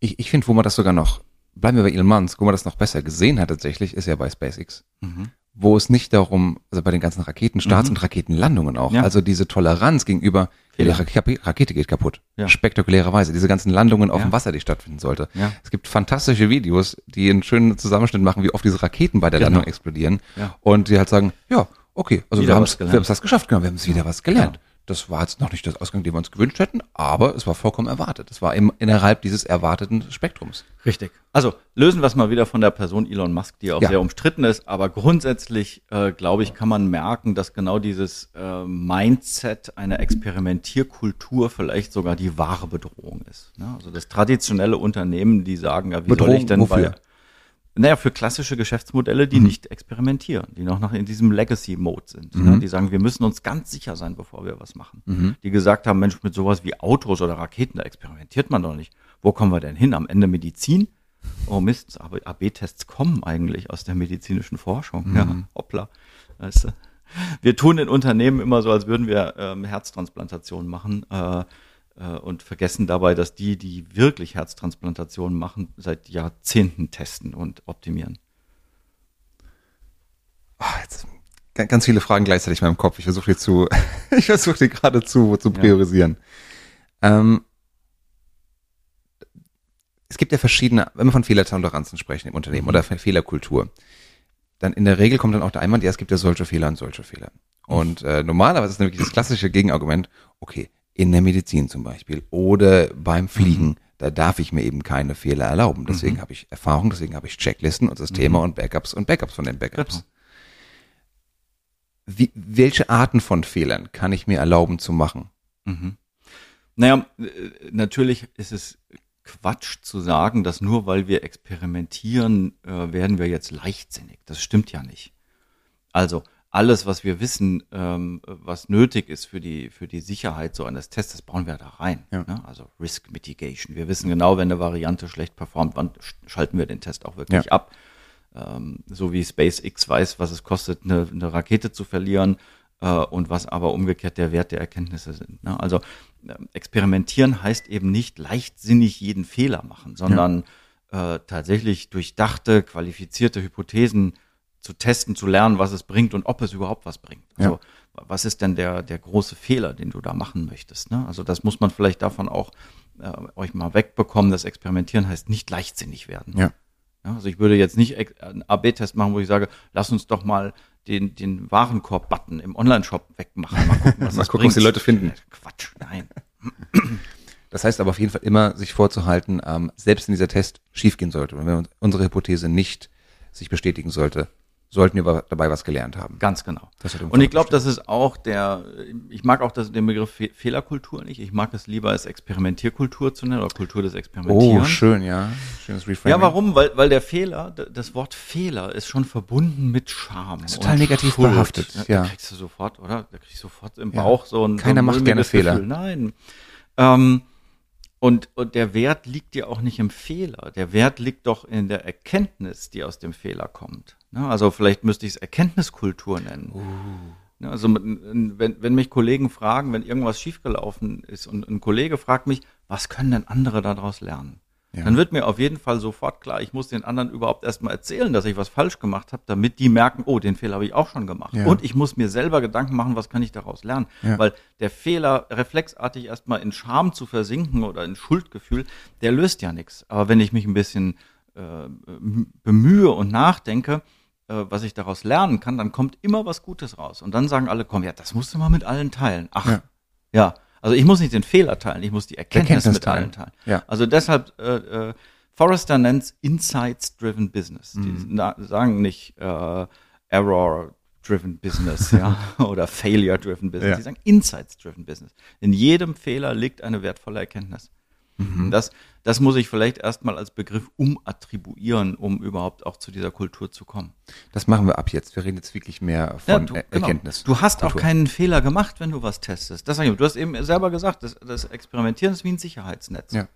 Ich, ich finde, wo man das sogar noch bleiben wir bei Elon Musk, wo man das noch besser gesehen hat tatsächlich, ist ja bei SpaceX. Mhm. Wo es nicht darum, also bei den ganzen Raketenstarts mhm. und Raketenlandungen auch, ja. also diese Toleranz gegenüber, ja, die Rakete geht kaputt. Ja. Spektakulärerweise. Diese ganzen Landungen auf dem Wasser, die stattfinden sollte. Es gibt fantastische Videos, die einen schönen Zusammenschnitt machen, wie oft diese Raketen bei der genau. Landung explodieren. Und die halt sagen, ja, okay, also wir haben es das geschafft, genau, wir haben es wieder was gelernt. Das war jetzt noch nicht das Ausgang, den wir uns gewünscht hätten, aber es war vollkommen erwartet. Es war im, innerhalb dieses erwarteten Spektrums. Richtig. Also lösen wir es mal wieder von der Person Elon Musk, die auch Ja. sehr umstritten ist. Aber grundsätzlich, äh, glaube ich, kann man merken, dass genau dieses äh, Mindset einer Experimentierkultur vielleicht sogar die wahre Bedrohung ist. Ne? Also das traditionelle Unternehmen, die sagen, ja, wie soll Bedrohung ich denn wofür? bei naja, für klassische Geschäftsmodelle, die nicht experimentieren, die noch nach in diesem Legacy-Mode sind. Ne? Die sagen, wir müssen uns ganz sicher sein, bevor wir was machen. Die gesagt haben, Mensch, mit sowas wie Autos oder Raketen, da experimentiert man doch nicht. Wo kommen wir denn hin? Am Ende Medizin? Oh Mist, aber AB-Tests kommen eigentlich aus der medizinischen Forschung. Ja, hoppla. Weißt du? Wir tun in Unternehmen immer so, als würden wir ähm, Herztransplantationen machen. Äh, und vergessen dabei, dass die, die wirklich Herztransplantationen machen, seit Jahrzehnten testen und optimieren. Ah, jetzt ga- ganz viele Fragen gleichzeitig in meinem Kopf. Ich versuche die zu, ich versuche die gerade zu, zu priorisieren. Ähm, es gibt ja verschiedene, wenn wir von Fehlertoleranzen sprechen im Unternehmen oder von Fehlerkultur, dann in der Regel kommt dann auch der Einwand, ja, es gibt ja solche Fehler und solche Fehler. Und äh, normalerweise ist nämlich das klassische Gegenargument, okay, in der Medizin zum Beispiel oder beim Fliegen, da darf ich mir eben keine Fehler erlauben. Deswegen habe ich Erfahrung, deswegen habe ich Checklisten und Systeme und Backups und Backups von den Backups. Wie, welche Arten von Fehlern kann ich mir erlauben zu machen? Mhm. Naja, äh, natürlich ist es Quatsch zu sagen, dass nur weil wir experimentieren, äh, werden wir jetzt leichtsinnig. Das stimmt ja nicht. Also alles, was wir wissen, ähm, was nötig ist für die, für die Sicherheit so eines Tests, das bauen wir da rein. Ja. Ne? Also Risk Mitigation. Wir wissen genau, wenn eine Variante schlecht performt, wann sch- schalten wir den Test auch wirklich Ja. ab. Ähm, so wie SpaceX weiß, was es kostet, eine, eine Rakete zu verlieren äh, und was aber umgekehrt der Wert der Erkenntnisse sind. Ne? Also ähm, experimentieren heißt eben nicht leichtsinnig jeden Fehler machen, sondern äh, tatsächlich durchdachte, qualifizierte Hypothesen zu testen, zu lernen, was es bringt und ob es überhaupt was bringt. Also was ist denn der, der große Fehler, den du da machen möchtest? Ne? Also das muss man vielleicht davon auch äh, euch mal wegbekommen. Das Experimentieren heißt nicht leichtsinnig werden. Ja. Ja, also ich würde jetzt nicht einen AB-Test machen, wo ich sage, lass uns doch mal den, den Warenkorb-Button im Online-Shop wegmachen. Mal gucken, was Mal das gucken, was die Leute finden. Quatsch, nein. Das heißt aber auf jeden Fall immer, sich vorzuhalten, ähm, selbst wenn dieser Test schiefgehen sollte wenn uns- unsere Hypothese nicht sich bestätigen sollte, sollten wir dabei was gelernt haben. Ganz genau. Das Und ich glaube, das ist auch der, ich mag auch das, den Begriff Fe Fehlerkultur nicht. Ich mag es lieber als Experimentierkultur zu nennen oder Kultur des Oh, Experimentierens. schön, ja. Schönes Reframing. Ja, warum? Weil, weil der Fehler, das Wort Fehler ist schon verbunden mit Scham. ist total negativ Schuld. behaftet, ja. Da kriegst du sofort, oder? Da kriegst du sofort im Ja. Bauch so ein Keiner so ein macht gerne mulmiges Fehler. Gefühl. Nein. Ähm, und, und der Wert liegt ja auch nicht im Fehler. Der Wert liegt doch in der Erkenntnis, die aus dem Fehler kommt. Ne? Also vielleicht müsste ich es Erkenntniskultur nennen. Ne, Also wenn, wenn mich Kollegen fragen, wenn irgendwas schiefgelaufen ist und ein Kollege fragt mich, was können denn andere daraus lernen? Ja. Dann wird mir auf jeden Fall sofort klar, ich muss den anderen überhaupt erstmal erzählen, dass ich was falsch gemacht habe, damit die merken, oh, den Fehler habe ich auch schon gemacht. Ja. Und ich muss mir selber Gedanken machen, was kann ich daraus lernen? Ja. Weil der Fehler reflexartig erstmal in Scham zu versinken oder in Schuldgefühl, der löst ja nichts. Aber wenn ich mich ein bisschen äh, bemühe und nachdenke, äh, was ich daraus lernen kann, dann kommt immer was Gutes raus. Und dann sagen alle, komm, ja, das musst du mal mit allen teilen. Ach, Ja. ja. Also ich muss nicht den Fehler teilen, ich muss die Erkenntnis, Erkenntnis mit teilen. allen teilen. Ja. Also deshalb, äh, äh, Forrester nennt Insights-Driven Business. Die Mhm. na, sagen nicht äh, Error-Driven Business ja, oder Failure-Driven Business. Ja. Die sagen Insights-Driven Business. In jedem Fehler liegt eine wertvolle Erkenntnis. Mhm. Das, das muss ich vielleicht erstmal als Begriff umattribuieren, um überhaupt auch zu dieser Kultur zu kommen. Das machen wir ab jetzt. Wir reden jetzt wirklich mehr von du, Er- genau. Erkenntnis. Du hast auch Kultur. keinen Fehler gemacht, wenn du was testest. Das du hast eben selber gesagt, das, das Experimentieren ist wie ein Sicherheitsnetz. Ja.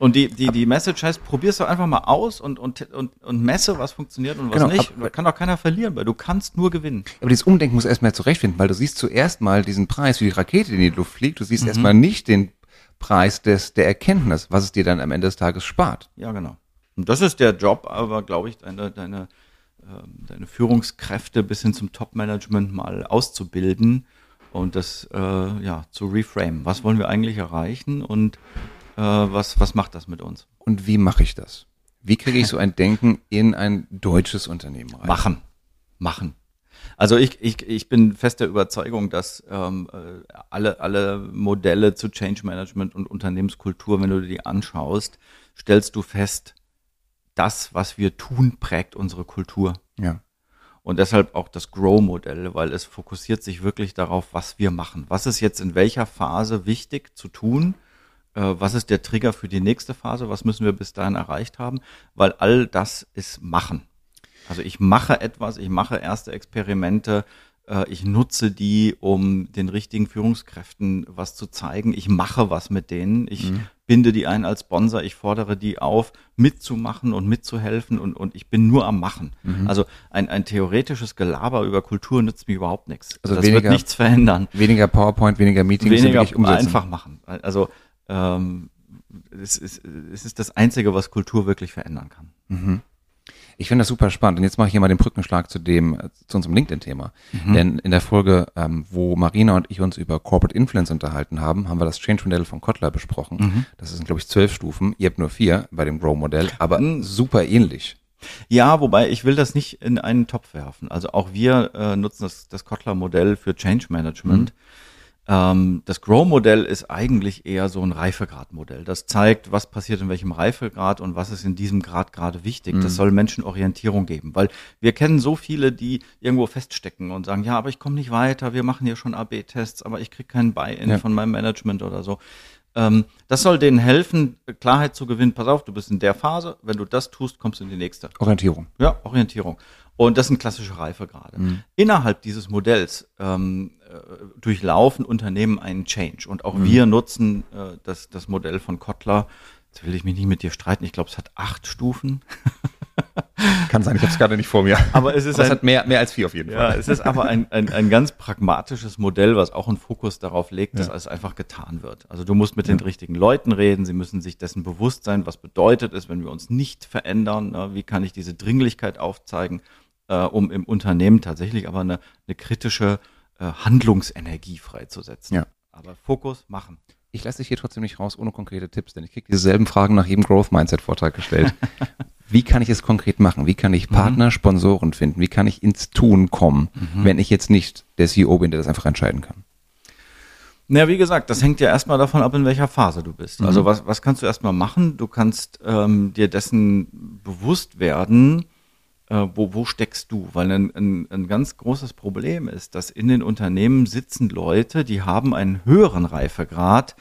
Und die, die, die Message heißt, probier's doch einfach mal aus und, und, und, und messe, was funktioniert und was Genau, nicht. Da kann doch keiner verlieren, weil du kannst nur gewinnen. Aber dieses Umdenken muss erstmal zurechtfinden, weil du siehst zuerst mal diesen Preis für die Rakete, die in die Luft fliegt. Du siehst Mhm. erstmal nicht den Preis des, der Erkenntnis, was es dir dann am Ende des Tages spart. Ja, genau. Und das ist der Job, aber glaube ich, deine, deine, ähm, deine Führungskräfte bis hin zum Top-Management mal auszubilden und das äh, ja, zu reframe. Was wollen wir eigentlich erreichen und äh, was, was macht das mit uns? Und wie mache ich das? Wie kriege ich so ein Denken in ein deutsches Unternehmen rein? Machen. Machen. Also ich, ich, ich bin fest der Überzeugung, dass ähm, äh, alle, alle Modelle zu Change Management und Unternehmenskultur, wenn du dir die anschaust, stellst du fest, das, was wir tun, prägt unsere Kultur. Ja. Und deshalb auch das Grow-Modell, weil es fokussiert sich wirklich darauf, was wir machen. Was ist jetzt in welcher Phase wichtig zu tun? Äh, was ist der Trigger für die nächste Phase? Was müssen wir bis dahin erreicht haben? Weil all das ist Machen. Also ich mache etwas, ich mache erste Experimente, äh, ich nutze die, um den richtigen Führungskräften was zu zeigen. Ich mache was mit denen. Ich mhm. binde die ein als Sponsor. Ich fordere die auf, mitzumachen und mitzuhelfen und, und ich bin nur am Machen. Mhm. Also ein, ein theoretisches Gelaber über Kultur nützt mir überhaupt nichts. Also das weniger, wird nichts verändern. Weniger PowerPoint, weniger Meetings, weniger einfach machen. Also ähm, es, ist, es ist das Einzige, was Kultur wirklich verändern kann. Mhm. Ich finde das super spannend. Und jetzt mache ich hier mal den Brückenschlag zu dem, zu unserem LinkedIn-Thema. Mhm. Denn in der Folge, ähm, wo Marina und ich uns über Corporate Influence unterhalten haben, haben wir das Change-Modell von Kotler besprochen. Mhm. Das sind, glaube ich, zwölf Stufen. Ihr habt nur vier bei dem Grow-Modell, aber mhm. super ähnlich. Ja, wobei ich will das nicht in einen Topf werfen. Also auch wir äh, nutzen das, das Kotler-Modell für Change Management. Mhm. Ähm, das Grow-Modell ist eigentlich eher so ein Reifegrad-Modell. Das zeigt, was passiert in welchem Reifegrad und was ist in diesem Grad gerade wichtig. Mhm. Das soll Menschen Orientierung geben, weil wir kennen so viele, die irgendwo feststecken und sagen, ja, aber ich komme nicht weiter, wir machen hier schon AB-Tests, aber ich kriege keinen Buy-in ja. von meinem Management oder so. Ähm, das soll denen helfen, Klarheit zu gewinnen. Pass auf, du bist in der Phase, wenn du das tust, kommst du in die nächste. Orientierung. Ja, Orientierung. Und das sind klassische Reifegrade. Mhm. Innerhalb dieses Modells ähm, äh, durchlaufen Unternehmen einen Change. Und auch mhm. wir nutzen äh, das, das Modell von Kotler. Jetzt will ich mich nicht mit dir streiten. Ich glaube, es hat acht Stufen. Kann sein, ich habe es gerade nicht vor mir. Aber es ist aber ein, es hat mehr, mehr als vier auf jeden Fall. Ja, es ist aber ein, ein, ein ganz pragmatisches Modell, was auch einen Fokus darauf legt, dass ja. es einfach getan wird. Also du musst mit ja. den richtigen Leuten reden, sie müssen sich dessen bewusst sein, was bedeutet es, wenn wir uns nicht verändern, ne? wie kann ich diese Dringlichkeit aufzeigen, äh, um im Unternehmen tatsächlich aber eine, eine kritische äh, Handlungsenergie freizusetzen. Ja. Aber Fokus machen. Ich lasse dich hier trotzdem nicht raus ohne konkrete Tipps, denn ich kriege dieselben Fragen nach jedem Growth Mindset Vortrag gestellt. Wie kann ich es konkret machen? Wie kann ich mhm. Partner, mhm. Sponsoren finden? Wie kann ich ins Tun kommen, mhm. wenn ich jetzt nicht der CEO bin, der das einfach entscheiden kann? Na, wie gesagt, das hängt ja erstmal davon ab, in welcher Phase du bist. Also mhm. Also was, was kannst du erstmal machen? Du kannst ähm, dir dessen bewusst werden, äh, wo, wo steckst du? Weil ein, ein, ein ganz großes Problem ist, dass in den Unternehmen sitzen Leute, die haben einen höheren Reifegrad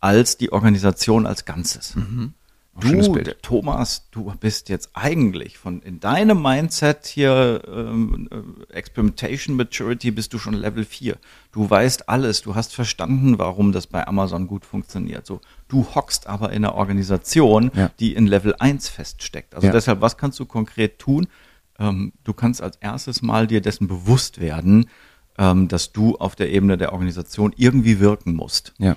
als die Organisation als Ganzes. Mhm. Du, Thomas, du bist jetzt eigentlich von in deinem Mindset hier ähm, äh, Experimentation Maturity bist du schon Level 4. Du weißt alles, du hast verstanden, warum das bei Amazon gut funktioniert. So, du hockst aber in einer Organisation, ja. die in Level 1 feststeckt. Also ja. deshalb, was kannst du konkret tun? ähm, du kannst als erstes mal dir dessen bewusst werden, ähm, dass du auf der Ebene der Organisation irgendwie wirken musst. Ja.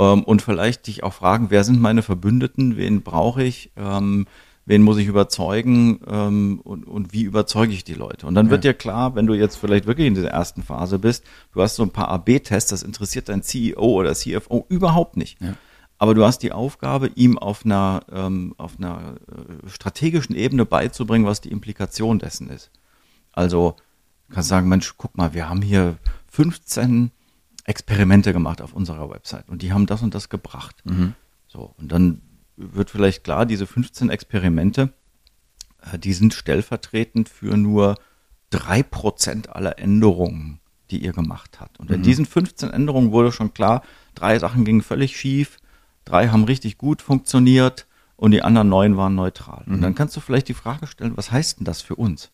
Ähm, und vielleicht dich auch fragen, wer sind meine Verbündeten, wen brauche ich, ähm, wen muss ich überzeugen ähm, und, und wie überzeuge ich die Leute. Und dann ja. wird dir klar, wenn du jetzt vielleicht wirklich in dieser ersten Phase bist, du hast so ein paar AB-Tests, das interessiert dein CEO oder CFO überhaupt nicht. Ja. Aber du hast die Aufgabe, ihm auf einer, ähm, auf einer äh, strategischen Ebene beizubringen, was die Implikation dessen ist. Also du kannst sagen, Mensch, guck mal, wir haben hier 15 Experimente gemacht auf unserer Website und die haben das und das gebracht. Mhm. So, und dann wird vielleicht klar, diese 15 Experimente, äh, die sind stellvertretend für nur drei Prozent aller Änderungen, die ihr gemacht habt. Und in mhm. diesen 15 Änderungen wurde schon klar, drei Sachen gingen völlig schief, drei haben richtig gut funktioniert und die anderen neun waren neutral. Mhm. Und dann kannst du vielleicht die Frage stellen, was heißt denn das für uns?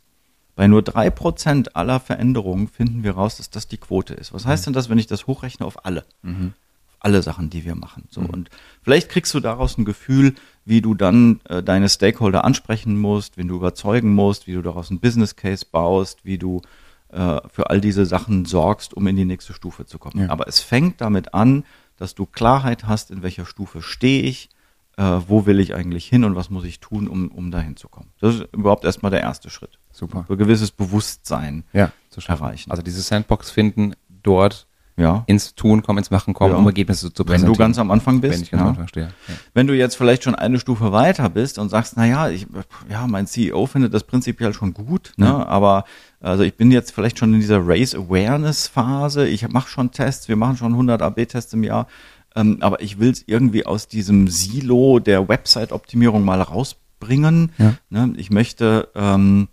Bei nur drei Prozent aller Veränderungen finden wir raus, dass das die Quote ist. Was heißt mhm. denn das, wenn ich das hochrechne auf alle? Mhm. Auf alle Sachen, die wir machen. So. Mhm. Und vielleicht kriegst du daraus ein Gefühl, wie du dann äh, deine Stakeholder ansprechen musst, wen du überzeugen musst, wie du daraus einen Business Case baust, wie du äh, für all diese Sachen sorgst, um in die nächste Stufe zu kommen. Ja. Aber es fängt damit an, dass du Klarheit hast, in welcher Stufe stehe ich, äh, wo will ich eigentlich hin und was muss ich tun, um, um dahin zu kommen. Das ist überhaupt erstmal der erste Schritt. Super. Ein gewisses Bewusstsein ja, zu erreichen. Also diese Sandbox finden, dort Ja. ins Tun kommen, ins Machen kommen, Ja. um Ergebnisse zu Wenn präsentieren. du ganz am Anfang bist. Wenn ich ganz am ja. Anfang stehe. Wenn du jetzt vielleicht schon eine Stufe weiter bist und sagst, na ja, ich, ja, mein CEO findet das prinzipiell schon gut, ne, aber also ich bin jetzt vielleicht schon in dieser Race Awareness Phase, ich mache schon Tests, wir machen schon 100 AB-Tests im Jahr, ähm, aber ich will es irgendwie aus diesem Silo der Website-Optimierung mal rausbringen. Ja. Ne, ich möchte ähm,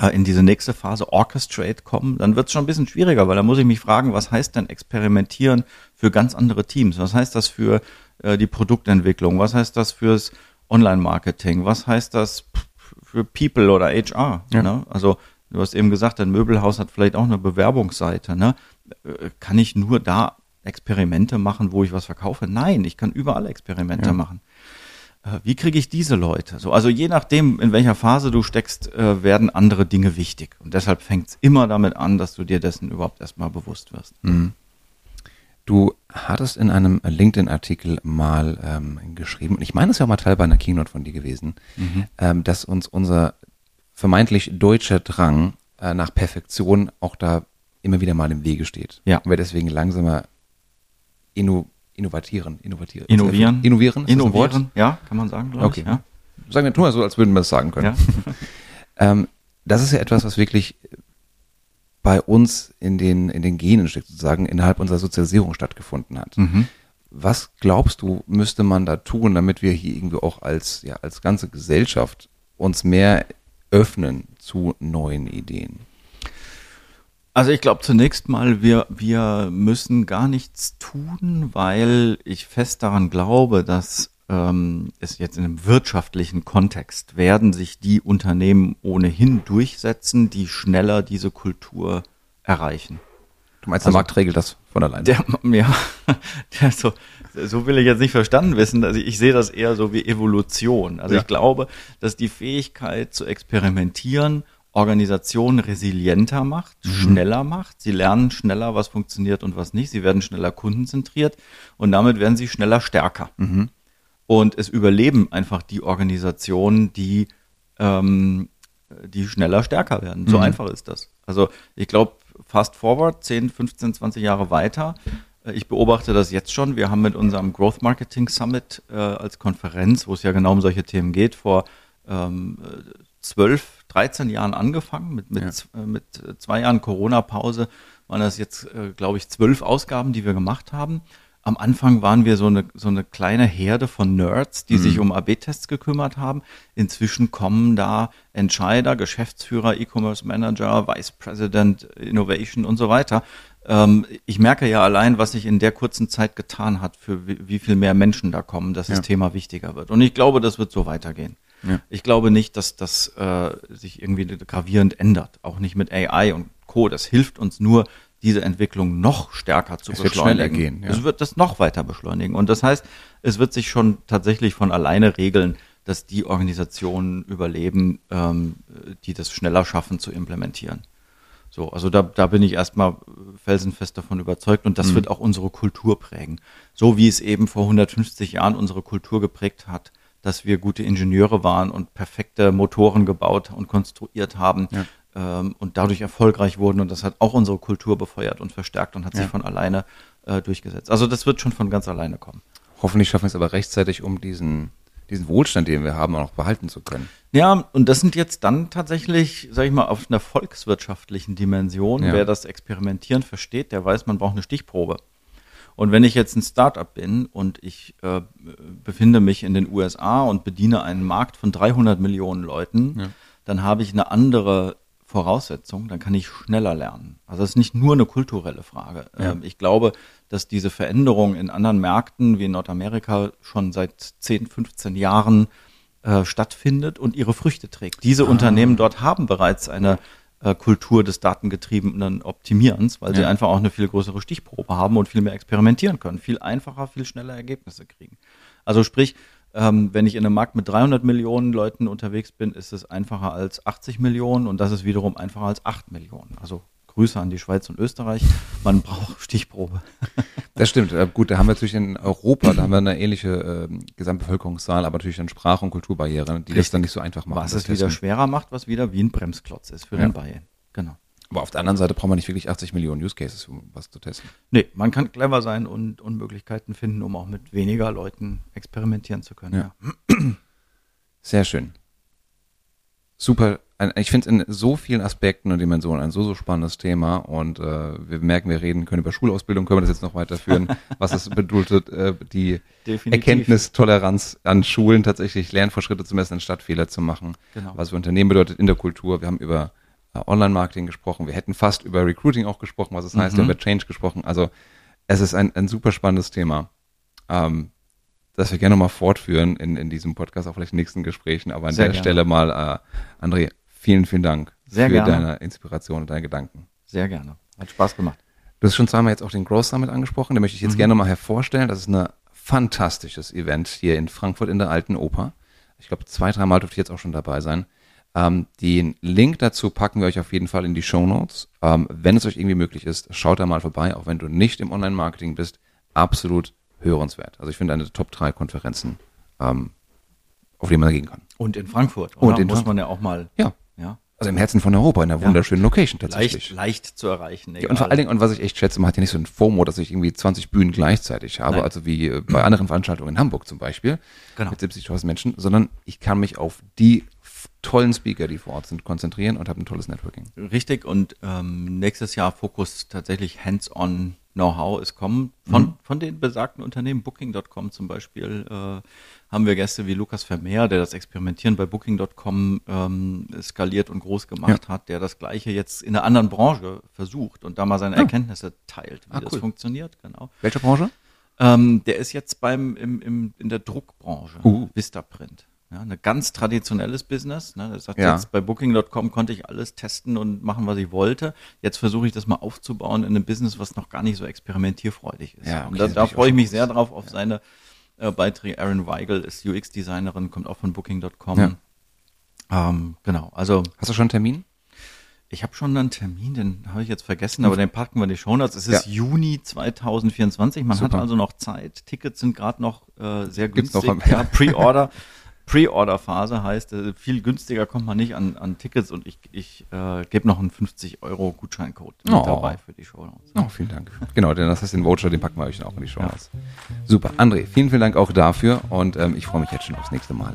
äh, in diese nächste Phase Orchestrate kommen, dann wird es schon ein bisschen schwieriger, weil da muss ich mich fragen, was heißt denn experimentieren für ganz andere Teams? Was heißt das für äh, die Produktentwicklung? Was heißt das fürs Online-Marketing? Was heißt das für People oder HR? Ja. Ne? Also du hast eben gesagt, ein Möbelhaus hat vielleicht auch eine Bewerbungsseite. Ne? Äh, Kann ich nur da Experimente machen, wo ich was verkaufe? Nein, ich kann überall Experimente Ja. machen. Äh, Wie kriege ich diese Leute? So, also je nachdem, in welcher Phase du steckst, äh, werden andere Dinge wichtig. Und deshalb fängt es immer damit an, dass du dir dessen überhaupt erstmal bewusst wirst. Mhm. Du hattest in einem LinkedIn-Artikel mal ähm, geschrieben, und ich meine, es ist ja auch mal Teil bei einer Keynote von dir gewesen, ähm, dass uns unser vermeintlich deutscher Drang äh, nach Perfektion auch da immer wieder mal im Wege steht. Ja. Und wir deswegen langsamer inno, innovatieren, innovatieren. Innovieren. Innovieren? Innovieren, ja, kann man sagen, glaube Okay. ich. Ja. Sagen wir, tun wir so, als würden wir es sagen können. Ja. Ähm, das ist ja etwas, was wirklich bei uns in den, in den Genen steckt, sozusagen innerhalb unserer Sozialisierung stattgefunden hat. Mhm. Was glaubst du, müsste man da tun, damit wir hier irgendwie auch als, ja, als ganze Gesellschaft uns mehr öffnen zu neuen Ideen? Also ich glaube zunächst mal, wir, wir müssen gar nichts tun, weil ich fest daran glaube, dass ähm, es jetzt in einem wirtschaftlichen Kontext werden sich die Unternehmen ohnehin durchsetzen, die schneller diese Kultur erreichen. Du meinst, Also- der Markt regelt das von alleine? Der, ja, der so, so will ich jetzt nicht verstanden wissen. Also ich sehe das eher so wie Evolution. Also Ja. ich glaube, dass die Fähigkeit zu experimentieren Organisationen resilienter macht, schneller macht. Sie lernen schneller, was funktioniert und was nicht. Sie werden schneller kundenzentriert und damit werden sie schneller stärker. Mhm. Und es überleben einfach die Organisationen, die, ähm, die schneller stärker werden. So Mhm. einfach ist das. Also ich glaube, fast forward, 10, 15, 20 Jahre weiter. äh, Ich beobachte das jetzt schon. Wir haben mit unserem Growth Marketing Summit äh, als Konferenz, wo es ja genau um solche Themen geht, vor ähm, äh, 12, 13 Jahren angefangen. Mit, mit, Ja. äh, mit äh, zwei Jahren Corona-Pause waren das jetzt, äh, glaube ich, zwölf Ausgaben, die wir gemacht haben. Am Anfang waren wir so eine, so eine kleine Herde von Nerds, die sich um AB-Tests gekümmert haben. Inzwischen kommen da Entscheider, Geschäftsführer, E-Commerce Manager, Vice President, Innovation und so weiter. Ähm, ich merke ja allein, was sich in der kurzen Zeit getan hat, für wie, wie viel mehr Menschen da kommen, dass Ja. das Thema wichtiger wird. Und ich glaube, das wird so weitergehen. Ja. Ich glaube nicht, dass das äh, sich irgendwie gravierend ändert. Auch nicht mit AI und Co. Das hilft uns nur, diese Entwicklung noch stärker zu Es wird beschleunigen. schneller gehen, ja. Es wird das noch weiter beschleunigen. Und das heißt, es wird sich schon tatsächlich von alleine regeln, dass die Organisationen überleben, ähm, die das schneller schaffen zu implementieren. So, also da, da bin ich erstmal felsenfest davon überzeugt und das Mhm. wird auch unsere Kultur prägen. So wie es eben vor 150 Jahren unsere Kultur geprägt hat, dass wir gute Ingenieure waren und perfekte Motoren gebaut und konstruiert haben ähm, und dadurch erfolgreich wurden und das hat auch unsere Kultur befeuert und verstärkt und hat Ja. sich von alleine äh, durchgesetzt. Also das wird schon von ganz alleine kommen. Hoffentlich schaffen wir es aber rechtzeitig, um diesen, diesen Wohlstand, den wir haben, auch noch behalten zu können. Ja, und das sind jetzt dann tatsächlich, sag ich mal, auf einer volkswirtschaftlichen Dimension. Ja. Wer das Experimentieren versteht, der weiß, man braucht eine Stichprobe. Und wenn ich jetzt ein Startup bin und ich äh, befinde mich in den USA und bediene einen Markt von 300 Millionen Leuten, Ja. dann habe ich eine andere Voraussetzung, dann kann ich schneller lernen. Also es ist nicht nur eine kulturelle Frage. Ja. Ähm, Ich glaube, dass diese Veränderung in anderen Märkten wie in Nordamerika schon seit 10, 15 Jahren äh, stattfindet und ihre Früchte trägt. Diese Ah. Unternehmen dort haben bereits eine äh, Kultur des datengetriebenen Optimierens, weil sie Ja. einfach auch eine viel größere Stichprobe haben und viel mehr experimentieren können, viel einfacher, viel schneller Ergebnisse kriegen. Also sprich, ähm, wenn ich in einem Markt mit 300 Millionen Leuten unterwegs bin, ist es einfacher als 80 Millionen und das ist wiederum einfacher als 8 Millionen. Also Grüße an die Schweiz und Österreich. Man braucht Stichprobe. Das stimmt. Äh, gut, da haben wir natürlich in Europa, da haben wir eine ähnliche ähm, Gesamtbevölkerungszahl, aber natürlich dann Sprach- und Kulturbarrieren, die das Richtig. dann nicht so einfach machen. Was das es wieder Testen. schwerer macht, was wieder wie ein Bremsklotz ist für Ja. den Bayern. Genau. Aber auf der anderen Seite braucht man nicht wirklich 80 Millionen Use Cases, um was zu testen. Nee, man kann clever sein und, und Möglichkeiten finden, um auch mit weniger Leuten experimentieren zu können. Ja. Sehr schön. Super. Ich finde es in so vielen Aspekten und Dimensionen ein so, so spannendes Thema und äh, wir merken, wir reden können über Schulausbildung, können wir das jetzt noch weiterführen, was es bedeutet, äh, die Definitiv. Erkenntnistoleranz an Schulen tatsächlich Lernfortschritte zu messen, anstatt Fehler zu machen. Genau. Was für Unternehmen bedeutet in der Kultur. Wir haben über äh, Online-Marketing gesprochen. Wir hätten fast über Recruiting auch gesprochen, was es heißt. Wir haben Mhm. über Change gesprochen. Also es ist ein, ein super spannendes Thema, ähm, das wir gerne mal fortführen in, in diesem Podcast, auch vielleicht in nächsten Gesprächen. Aber an Sehr der gerne. Stelle mal, äh, André, vielen, vielen Dank Sehr für gerne. deine Inspiration und deine Gedanken. Sehr gerne. Hat Spaß gemacht. Du hast schon zweimal jetzt auch den Growth Summit angesprochen, den möchte ich jetzt Mhm. gerne mal hervorstellen. Das ist ein fantastisches Event hier in Frankfurt in der Alten Oper. Ich glaube, zwei, dreimal durfte ich jetzt auch schon dabei sein. Ähm, den Link dazu packen wir euch auf jeden Fall in die Show Notes. Ähm, wenn es euch irgendwie möglich ist, schaut da mal vorbei, auch wenn du nicht im Online-Marketing bist. Absolut hörenswert. Also ich finde eine der Top 3 Konferenzen, ähm, auf die man da gehen kann. Und in Frankfurt. Und oder? in muss Frankfurt. man ja auch mal. Ja. Ja. Also im Herzen von Europa, in einer Ja. wunderschönen Location tatsächlich. Leicht, leicht zu erreichen. Ja, und vor allen Dingen, und was ich echt schätze, man hat ja nicht so ein FOMO, dass ich irgendwie 20 Bühnen gleichzeitig habe, Nein. also wie äh, bei anderen Veranstaltungen in Hamburg zum Beispiel, Genau. mit 70.000 Menschen, sondern ich kann mich auf die tollen Speaker, die vor Ort sind, konzentrieren und habe ein tolles Networking. Richtig. Und ähm, nächstes Jahr Fokus tatsächlich hands-on Know-how ist kommen. Von, Mhm. von den besagten Unternehmen, Booking.com zum Beispiel, äh, haben wir Gäste wie Lukas Vermeer, der das Experimentieren bei Booking.com ähm, skaliert und groß gemacht hat, der das Gleiche jetzt in einer anderen Branche versucht und da mal seine Ja. Erkenntnisse teilt, wie Ah, das cool. funktioniert. Genau. Welche Branche? Ähm, der ist jetzt beim im, im, in der Druckbranche, Uh. Vistaprint. Ja, ein ganz traditionelles Business. Ne? Das sagt Ja. jetzt bei Booking.com konnte ich alles testen und machen, was ich wollte. Jetzt versuche ich das mal aufzubauen in einem Business, was noch gar nicht so experimentierfreudig ist. Ja, okay, und da, da freue ich mich sehr drauf auf seine äh, Beiträge. Aaron Weigel ist UX-Designerin, kommt auch von Booking.com. Ja. Ähm, genau, also Hast du schon einen Termin? ich habe schon einen Termin, den habe ich jetzt vergessen, aber den packen wir in die Shownotes. Es ist Ja. Juni 2024. Man Super. hat also noch Zeit. Tickets sind gerade noch äh, sehr Gibt's günstig. noch am- ja, Pre-Order. Pre-Order-Phase heißt, äh, viel günstiger kommt man nicht an, an Tickets und ich, ich äh, gebe noch einen 50 Euro Gutscheincode mit Oh. dabei für die Shownotes. Oh, vielen Dank. Genau, denn das heißt, den Voucher, den packen wir euch dann auch in die Show Notes. Super. André, vielen, vielen Dank auch dafür und ähm, ich freue mich jetzt schon aufs nächste Mal.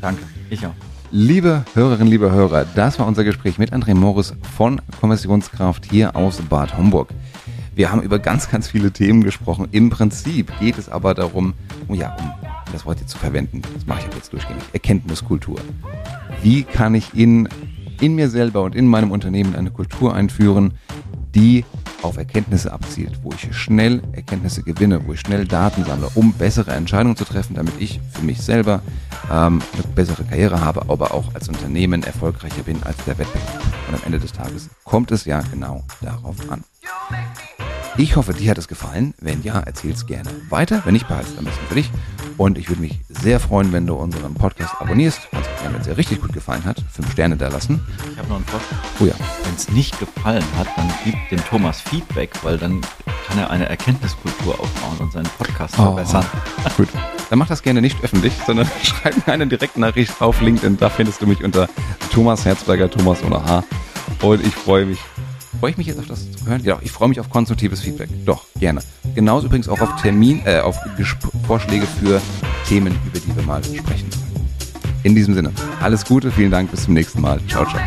Danke. Ich auch. Liebe Hörerinnen, liebe Hörer, das war unser Gespräch mit André Morris von Konversionskraft hier aus Bad Homburg. Wir haben über ganz, ganz viele Themen gesprochen. Im Prinzip geht es aber darum, um, ja, um das Wort jetzt zu verwenden, das mache ich jetzt durchgängig, Erkenntniskultur. Wie kann ich in, in mir selber und in meinem Unternehmen eine Kultur einführen, die auf Erkenntnisse abzielt, wo ich schnell Erkenntnisse gewinne, wo ich schnell Daten sammle, um bessere Entscheidungen zu treffen, damit ich für mich selber ähm, eine bessere Karriere habe, aber auch als Unternehmen erfolgreicher bin als der Wettbewerb. Und am Ende des Tages kommt es ja genau darauf an. Ich hoffe, dir hat es gefallen. Wenn ja, erzähl's gerne weiter. Wenn nicht, behalte es am besten für dich. Und ich würde mich sehr freuen, wenn du unseren Podcast abonnierst. Auch gerne, wenn es dir richtig gut gefallen hat, fünf Sterne da lassen. Ich habe noch einen Vorschlag. Oh ja. Wenn es nicht gefallen hat, dann gib dem Thomas Feedback, weil dann kann er eine Erkenntniskultur aufbauen und seinen Podcast verbessern. Oh, gut. Dann mach das gerne nicht öffentlich, sondern schreib mir eine Direktnachricht auf LinkedIn. Da findest du mich unter Thomas Herzberger, Thomas ohne H. Und ich freue mich. Freue ich mich jetzt auf das zu hören? Ja, ich freue mich auf konstruktives Feedback. Doch, gerne. Genauso übrigens auch auf Termin, äh, auf Gesp Vorschläge für Themen, über die wir mal sprechen sollen. In diesem Sinne, alles Gute, vielen Dank, bis zum nächsten Mal. Ciao, ciao.